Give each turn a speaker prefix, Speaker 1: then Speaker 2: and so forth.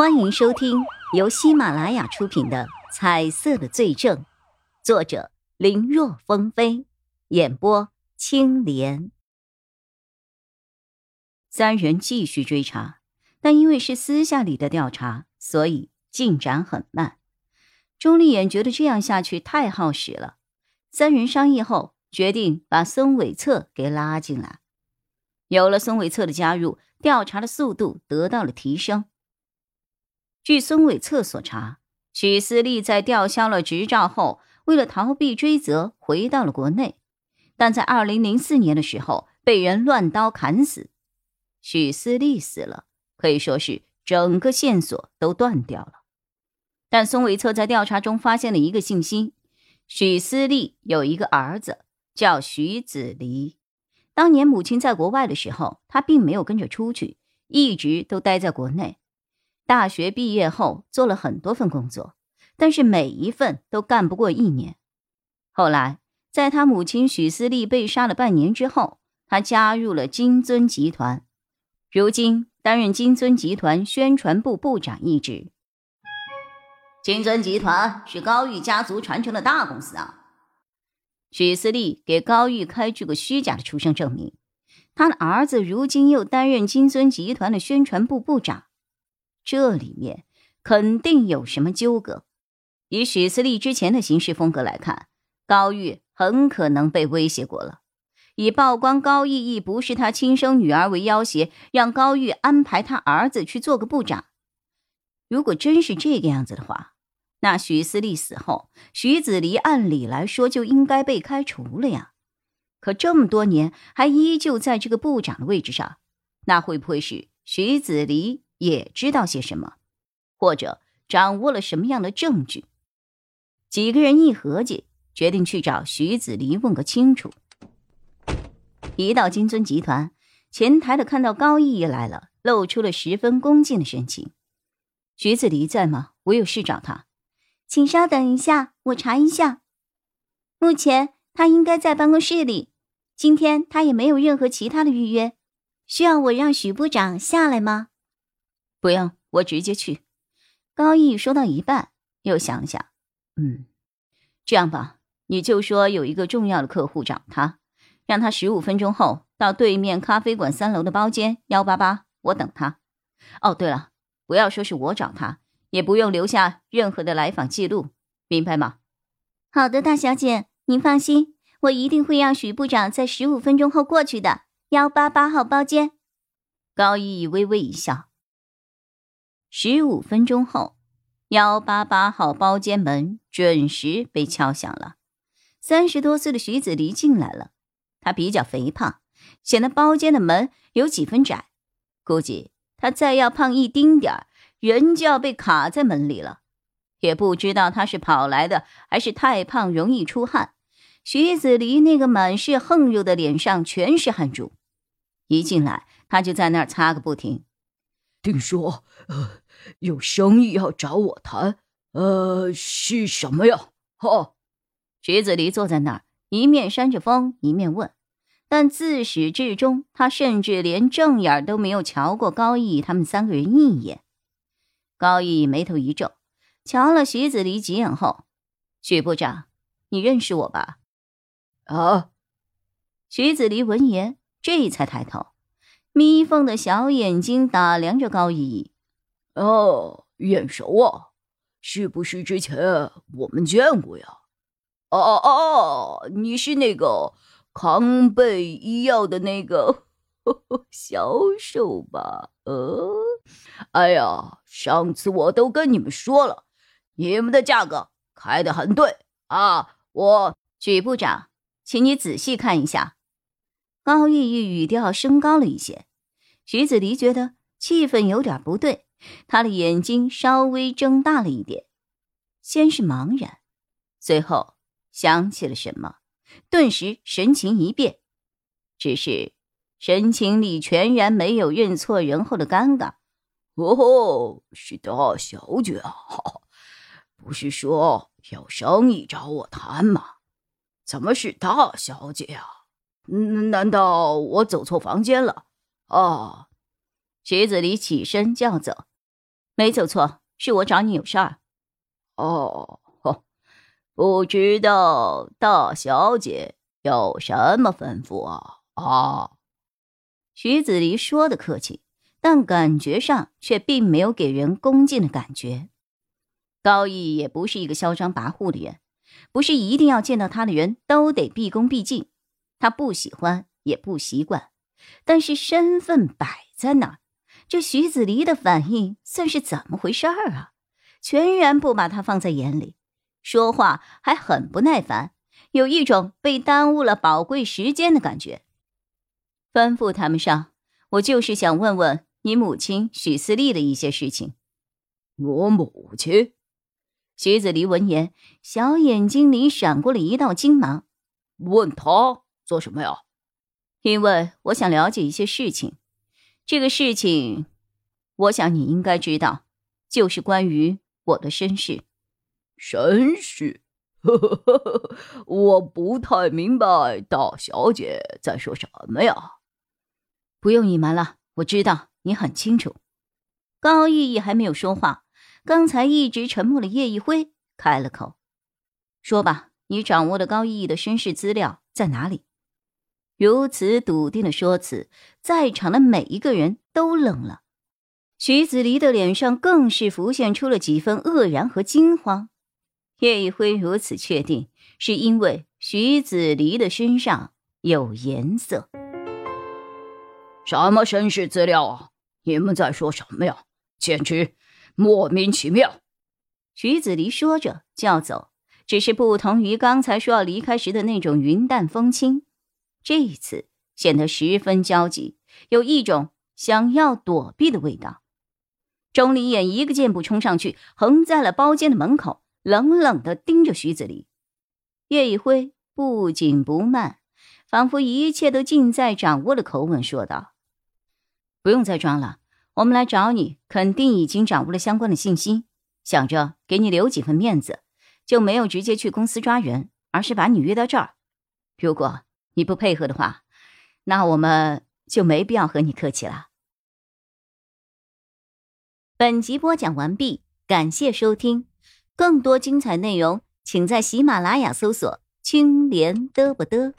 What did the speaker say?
Speaker 1: 欢迎收听由喜马拉雅出品的《彩色的罪证》，作者林若风飞，演播青莲。三人继续追查，但因为是私下里的调查，所以进展很慢。钟丽眼觉得这样下去太耗时了，三人商议后决定把孙伟策给拉进来。有了孙伟策的加入，调查的速度得到了提升。据孙伟策所查，许思利在吊销了执照后，为了逃避追责，回到了国内，但在二零零四年的时候被人乱刀砍死。许思利死了，可以说是整个线索都断掉了。但孙伟策在调查中发现了一个信息：许思利有一个儿子叫许子离。当年母亲在国外的时候，他并没有跟着出去，一直都待在国内。大学毕业后做了很多份工作，但是每一份都干不过一年。后来，在他母亲许思丽被杀了半年之后，他加入了金尊集团，如今担任金尊集团宣传部部长一职。金尊集团是高玉家族传承的大公司啊。许思丽给高玉开具个虚假的出生证明，他的儿子如今又担任金尊集团的宣传部部长。这里面肯定有什么纠葛。以许思利之前的行事风格来看，高玉很可能被威胁过了，以曝光高逸逸不是他亲生女儿为要挟，让高玉安排他儿子去做个部长。如果真是这个样子的话，那许思利死后，徐子离按理来说就应该被开除了呀。可这么多年还依旧在这个部长的位置上，那会不会是徐子离？也知道些什么，或者掌握了什么样的证据？几个人一合计，决定去找徐子离问个清楚。一到金尊集团前台的，看到高逸逸来了，露出了十分恭敬的神情。徐子离在吗？我有事找他，
Speaker 2: 请稍等一下，我查一下。目前他应该在办公室里，今天他也没有任何其他的预约。需要我让许部长下来吗？
Speaker 1: 不用，我直接去。高毅说到一半，又想想，嗯，这样吧，你就说有一个重要的客户找他，让他十五分钟后到对面咖啡馆三楼的包间幺八八，我等他。哦，对了，不要说是我找他，也不用留下任何的来访记录，明白吗？
Speaker 2: 好的，大小姐，您放心，我一定会让许部长在十五分钟后过去的。幺八八号包间。
Speaker 1: 高毅微微一笑。十五分钟后，幺八八号包间门准时被敲响了。三十多岁的徐子离进来了，他比较肥胖，显得包间的门有几分窄。估计他再要胖一丁点儿，人就要被卡在门里了。也不知道他是跑来的，还是太胖容易出汗。徐子离那个满是横肉的脸上全是汗珠，一进来他就在那儿擦个不停。
Speaker 3: 听说，呃，有生意要找我谈，呃，是什么呀？哈，
Speaker 1: 徐子离坐在那儿，一面扇着风，一面问。但自始至终，他甚至连正眼都没有瞧过高毅他们三个人一眼。高毅眉头一皱，瞧了徐子离几眼后，许部长，你认识我吧？
Speaker 3: 啊！
Speaker 1: 徐子离闻言，这才抬头。眯缝的小眼睛打量着高逸逸，
Speaker 3: 哦，眼熟啊，是不是之前我们见过呀？哦哦哦，你是那个康贝医药的那个 销售吧？呃，哎呀，上次我都跟你们说了，你们的价格开的很对啊。我
Speaker 1: 许部长，请你仔细看一下。高玉玉语调升高了一些，徐子离觉得气氛有点不对，他的眼睛稍微睁大了一点，先是茫然，随后想起了什么，顿时神情一变，只是神情里全然没有认错人后的尴尬。
Speaker 3: 哦，是大小姐啊，不是说有生意找我谈吗？怎么是大小姐啊？难道我走错房间了？啊！
Speaker 1: 徐子离起身就要走，没走错，是我找你有事儿。
Speaker 3: 哦，不知道大小姐有什么吩咐啊？啊，
Speaker 1: 徐子离说的客气，但感觉上却并没有给人恭敬的感觉。高毅也不是一个嚣张跋扈的人，不是一定要见到他的人都得毕恭毕敬，他不喜欢也不习惯。但是身份摆在那儿，这徐子离的反应算是怎么回事儿啊？全然不把他放在眼里，说话还很不耐烦，有一种被耽误了宝贵时间的感觉。吩咐他们上，我就是想问问你母亲许思丽的一些事情。
Speaker 3: 我母亲，
Speaker 1: 徐子离闻言，小眼睛里闪过了一道金芒。
Speaker 3: 问他做什么呀？
Speaker 1: 因为我想了解一些事情。这个事情，我想你应该知道，就是关于我的身世。
Speaker 3: 身世？我不太明白大小姐在说什么呀。
Speaker 1: 不用隐瞒了，我知道你很清楚。高毅毅还没有说话，刚才一直沉默的叶一辉开了口：“说吧，你掌握的高毅毅的身世资料在哪里？”如此笃定的说辞，在场的每一个人都愣了。徐子离的脸上更是浮现出了几分愕然和惊慌。叶一辉如此确定，是因为徐子离的身上有颜色。
Speaker 3: 什么身世资料啊？你们在说什么呀？简直莫名其妙！
Speaker 1: 徐子离说着就要走，只是不同于刚才说要离开时的那种云淡风轻，这一次显得十分焦急，有一种想要躲避的味道。钟离眼一个箭步冲上去，横在了包间的门口，冷冷的盯着徐子离。叶一辉不紧不慢。仿佛一切都尽在掌握的口吻说道：“不用再装了，我们来找你，肯定已经掌握了相关的信息。想着给你留几分面子，就没有直接去公司抓人，而是把你约到这儿。如果你不配合的话，那我们就没必要和你客气了。”本集播讲完毕，感谢收听，更多精彩内容请在喜马拉雅搜索“青莲嘚不嘚”。